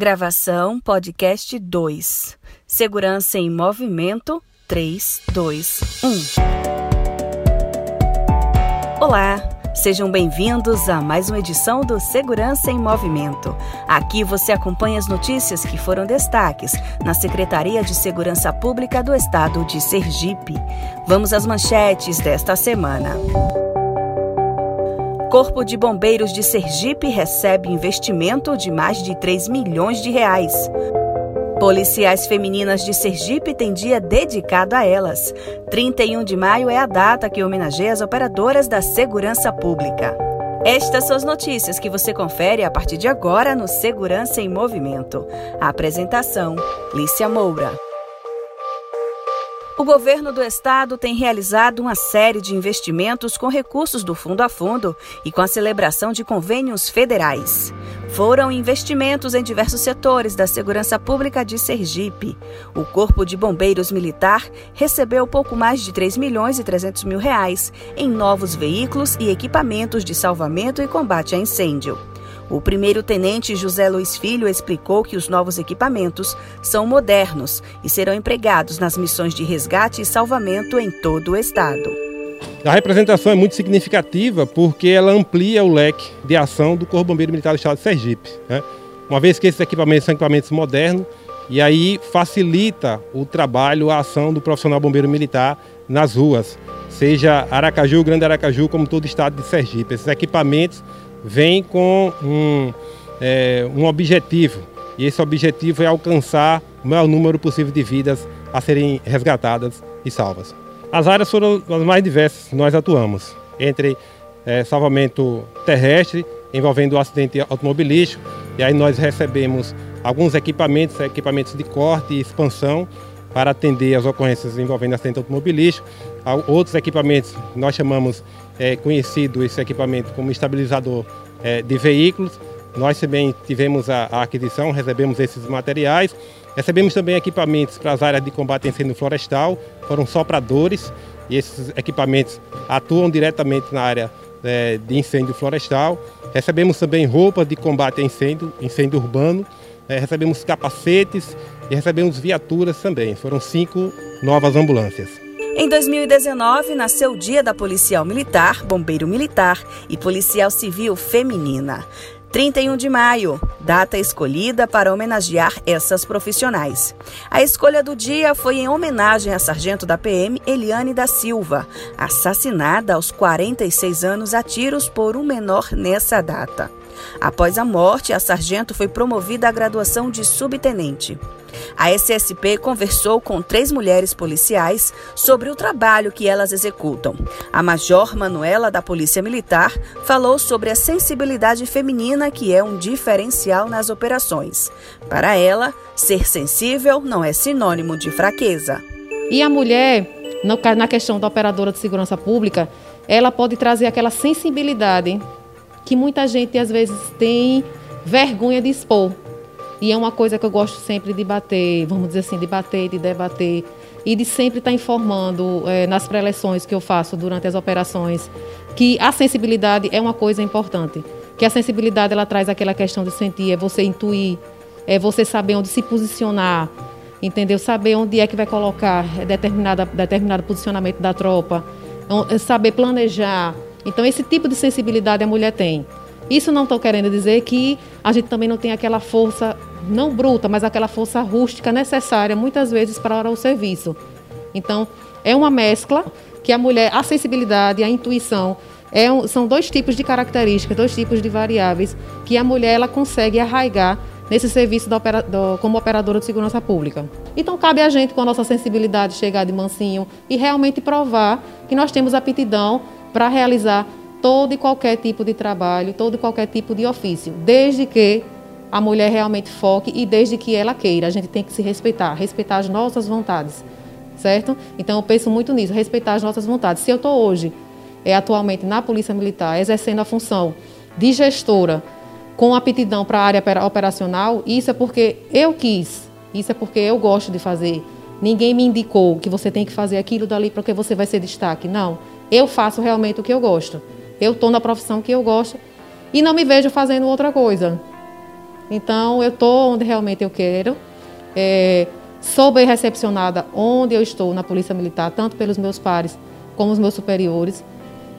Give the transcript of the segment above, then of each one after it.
Gravação podcast 2. Segurança em movimento 3, 2, 1. Olá, sejam bem-vindos a mais uma edição do Segurança em Movimento. Aqui você acompanha as notícias que foram destaques na Secretaria de Segurança Pública do Estado de Sergipe. Vamos às manchetes desta semana. Corpo de Bombeiros de Sergipe recebe investimento de mais de 3 milhões de reais. Policiais femininas de Sergipe têm dia dedicado a elas. 31 de maio é a data que homenageia as operadoras da segurança pública. Estas são as notícias que você confere a partir de agora no Segurança em Movimento. A apresentação: Lícia Moura. O governo do estado tem realizado uma série de investimentos com recursos do Fundo a Fundo e com a celebração de convênios federais. Foram investimentos em diversos setores da segurança pública de Sergipe. O Corpo de Bombeiros Militar recebeu pouco mais de 3 milhões e 300 mil reais em novos veículos e equipamentos de salvamento e combate a incêndio. O primeiro-tenente José Luiz Filho explicou que os novos equipamentos são modernos e serão empregados nas missões de resgate e salvamento em todo o estado. A representação é muito significativa porque ela amplia o leque de ação do Corpo Bombeiro Militar do Estado de Sergipe. Né? Uma vez que esses equipamentos são equipamentos modernos, e aí facilita o trabalho, a ação do profissional bombeiro militar nas ruas, seja Aracaju, Grande Aracaju, como todo o estado de Sergipe. Esses equipamentos vem com um, é, um objetivo, e esse objetivo é alcançar o maior número possível de vidas a serem resgatadas e salvas. As áreas foram as mais diversas que nós atuamos, entre é, salvamento terrestre, envolvendo o acidente automobilístico, e aí nós recebemos alguns equipamentos, equipamentos de corte e expansão, para atender as ocorrências envolvendo acidente automobilístico. Outros equipamentos nós chamamos é, conhecido esse equipamento como estabilizador é, de veículos. Nós também tivemos a, a, aquisição, recebemos esses materiais. Recebemos também equipamentos para as áreas de combate a incêndio florestal, foram sopradores, e esses equipamentos atuam diretamente na área é, de incêndio florestal. Recebemos também roupas de combate a incêndio, incêndio urbano, é, recebemos capacetes e recebemos viaturas também. Foram cinco novas ambulâncias. Em 2019, nasceu o Dia da Policial Militar, Bombeiro Militar e Policial Civil Feminina. 31 de maio, data escolhida para homenagear essas profissionais. A escolha do dia foi em homenagem à sargento da PM Eliane da Silva, assassinada aos 46 anos a tiros por um menor nessa data. Após a morte, a sargento foi promovida à graduação de subtenente. A SSP conversou com três mulheres policiais sobre o trabalho que elas executam. A Major Manuela, da Polícia Militar, falou sobre a sensibilidade feminina, que é um diferencial nas operações. Para ela, ser sensível não é sinônimo de fraqueza. E a mulher, na questão da operadora de segurança pública, ela pode trazer aquela sensibilidade que muita gente às vezes tem vergonha de expor. E é uma coisa que eu gosto sempre de bater, vamos dizer assim, de bater, de debater e de sempre estar informando é, nas preleções que eu faço durante as operações que a sensibilidade é uma coisa importante. Que a sensibilidade ela traz aquela questão de sentir, é você intuir, é você saber onde se posicionar, entendeu? Saber onde é que vai colocar determinada, determinado posicionamento da tropa, saber planejar. Então, esse tipo de sensibilidade a mulher tem. Isso não estou querendo dizer que a gente também não tem aquela força, não bruta, mas aquela força rústica necessária, muitas vezes, para o serviço. Então, é uma mescla que a mulher, a sensibilidade, a intuição, é um, são dois tipos de características, dois tipos de variáveis que a mulher ela consegue arraigar nesse serviço opera, do, como operadora de segurança pública. Então, cabe a gente, com a nossa sensibilidade, chegar de mansinho e realmente provar que nós temos aptidão para realizar todo e qualquer tipo de trabalho, todo e qualquer tipo de ofício, desde que a mulher realmente foque e desde que ela queira. A gente tem que se respeitar, respeitar as nossas vontades, certo? Então eu penso muito nisso, respeitar as nossas vontades. Se eu estou hoje, é, atualmente na Polícia Militar, exercendo a função de gestora com aptidão para a área operacional, isso é porque eu quis, isso é porque eu gosto de fazer. Ninguém me indicou que você tem que fazer aquilo dali porque você vai ser destaque. Não, eu faço realmente o que eu gosto. Eu estou na profissão que eu gosto e não me vejo fazendo outra coisa. Então, eu estou onde realmente eu quero. É, sou bem recepcionada onde eu estou na Polícia Militar, tanto pelos meus pares como os meus superiores.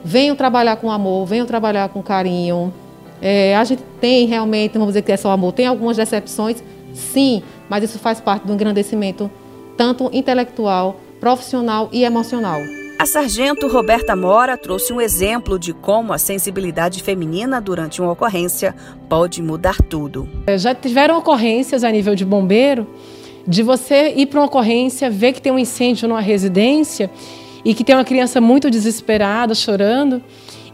Venho trabalhar com amor, venho trabalhar com carinho. É, a gente tem realmente, vamos dizer que é só amor, tem algumas decepções, sim, mas isso faz parte do engrandecimento tanto intelectual, profissional e emocional. A sargento Roberta Mora trouxe um exemplo de como a sensibilidade feminina durante uma ocorrência pode mudar tudo. É, já tiveram ocorrências a nível de bombeiro de você ir para uma ocorrência, ver que tem um incêndio numa residência e que tem uma criança muito desesperada, chorando,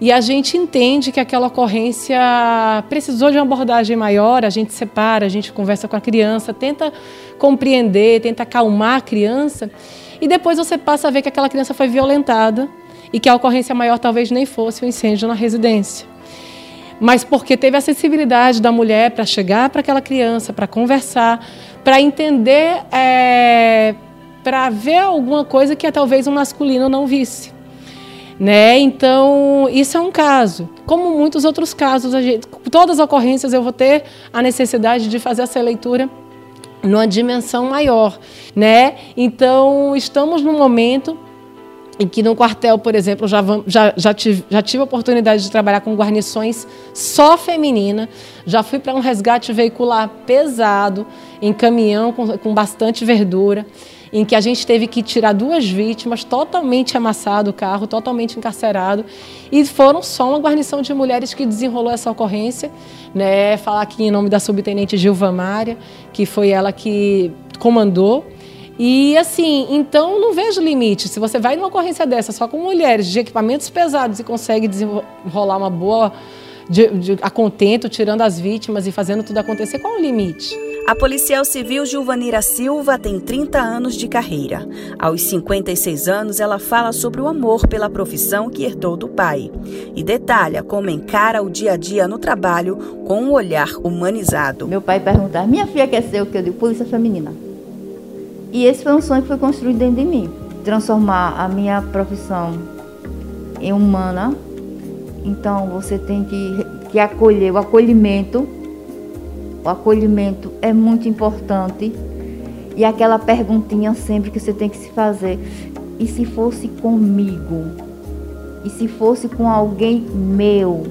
e a gente entende que aquela ocorrência precisou de uma abordagem maior, a gente separa, a gente conversa com a criança, tenta compreender, tenta acalmar a criança. E depois você passa a ver que aquela criança foi violentada e que a ocorrência maior talvez nem fosse o um incêndio na residência. Mas porque teve a sensibilidade da mulher para chegar para aquela criança, para conversar, para entender, é, para ver alguma coisa que talvez um masculino não visse. Né? Então, isso é um caso. Como muitos outros casos, gente, todas as ocorrências eu vou ter a necessidade de fazer essa leitura numa dimensão maior, né? Então, estamos num momento em que no quartel, por exemplo, já, já, já, tive, já tive a oportunidade de trabalhar com guarnições só feminina, já fui para um resgate veicular pesado, em caminhão com, com bastante verdura, em que a gente teve que tirar duas vítimas, totalmente amassado o carro, totalmente encarcerado, e foram só uma guarnição de mulheres que desenrolou essa ocorrência, né? Falar aqui em nome da subtenente Gilva Mária, que foi ela que comandou. E assim, então não vejo limite. Se você vai numa ocorrência dessa só com mulheres de equipamentos pesados e consegue desenrolar uma boa de, de, a contento, tirando as vítimas e fazendo tudo acontecer, qual o limite? A policial civil Gilvanira Silva tem 30 anos de carreira. Aos 56 anos, ela fala sobre o amor pela profissão que herdou do pai e detalha como encara o dia a dia no trabalho com um olhar humanizado. Meu pai perguntava: Minha filha quer ser o que eu digo? Polícia Feminina. E esse foi um sonho que foi construído dentro de mim transformar a minha profissão em humana. Então você tem que, que acolher o acolhimento o acolhimento é muito importante. E aquela perguntinha sempre que você tem que se fazer: e se fosse comigo? E se fosse com alguém meu?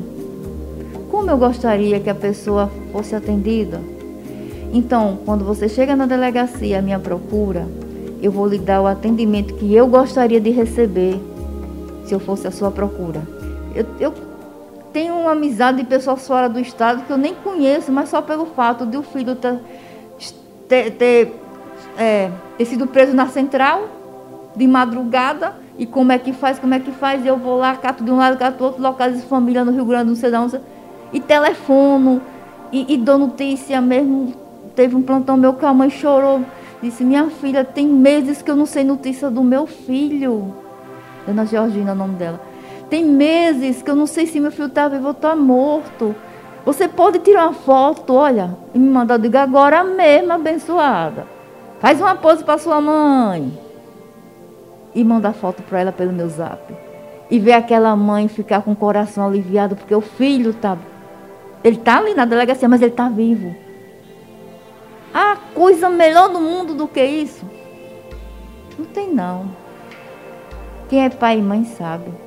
Como eu gostaria que a pessoa fosse atendida? Então, quando você chega na delegacia, a minha procura, eu vou lhe dar o atendimento que eu gostaria de receber se eu fosse a sua procura. Eu, eu tenho uma amizade de pessoas fora do estado que eu nem conheço, mas só pelo fato de o filho ter, ter, ter, é, ter sido preso na central de madrugada e como é que faz, como é que faz, eu vou lá, cato de um lado, cato do outro, locais de família no Rio Grande, não sei de onde, e telefono, e, e dou notícia mesmo, teve um plantão meu que a mãe chorou, disse, minha filha, tem meses que eu não sei notícia do meu filho, Dona Georgina, o nome dela. Tem meses que eu não sei se meu filho está vivo ou está morto. Você pode tirar uma foto, olha, e me mandar, eu digo agora mesmo, abençoada. Faz uma pose para sua mãe. E manda foto para ela pelo meu zap. E ver aquela mãe ficar com o coração aliviado, porque o filho está. Ele está ali na delegacia, mas ele está vivo. A coisa melhor do mundo do que isso? Não tem não. Quem é pai e mãe sabe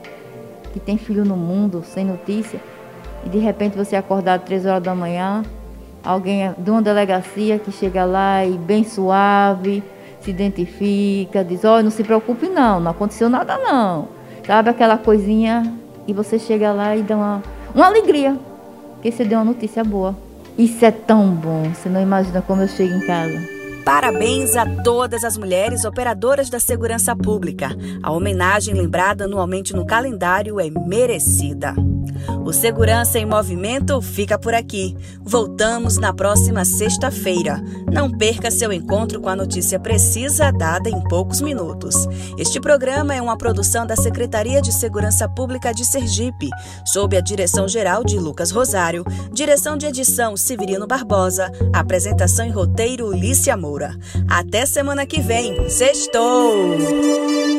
que tem filho no mundo sem notícia e de repente você acordar três horas da manhã, alguém de uma delegacia que chega lá e bem suave, se identifica, diz, olha, não se preocupe não, não aconteceu nada não. Sabe aquela coisinha e você chega lá e dá uma, uma alegria, que você deu uma notícia boa. Isso é tão bom, você não imagina como eu chego em casa. Parabéns a todas as mulheres operadoras da segurança pública. A homenagem lembrada anualmente no calendário é merecida. O Segurança em Movimento fica por aqui. Voltamos na próxima sexta-feira. Não perca seu encontro com a notícia precisa dada em poucos minutos. Este programa é uma produção da Secretaria de Segurança Pública de Sergipe, sob a direção geral de Lucas Rosário, direção de edição Severino Barbosa, apresentação e roteiro Lícia Moura. Até semana que vem. Sextou!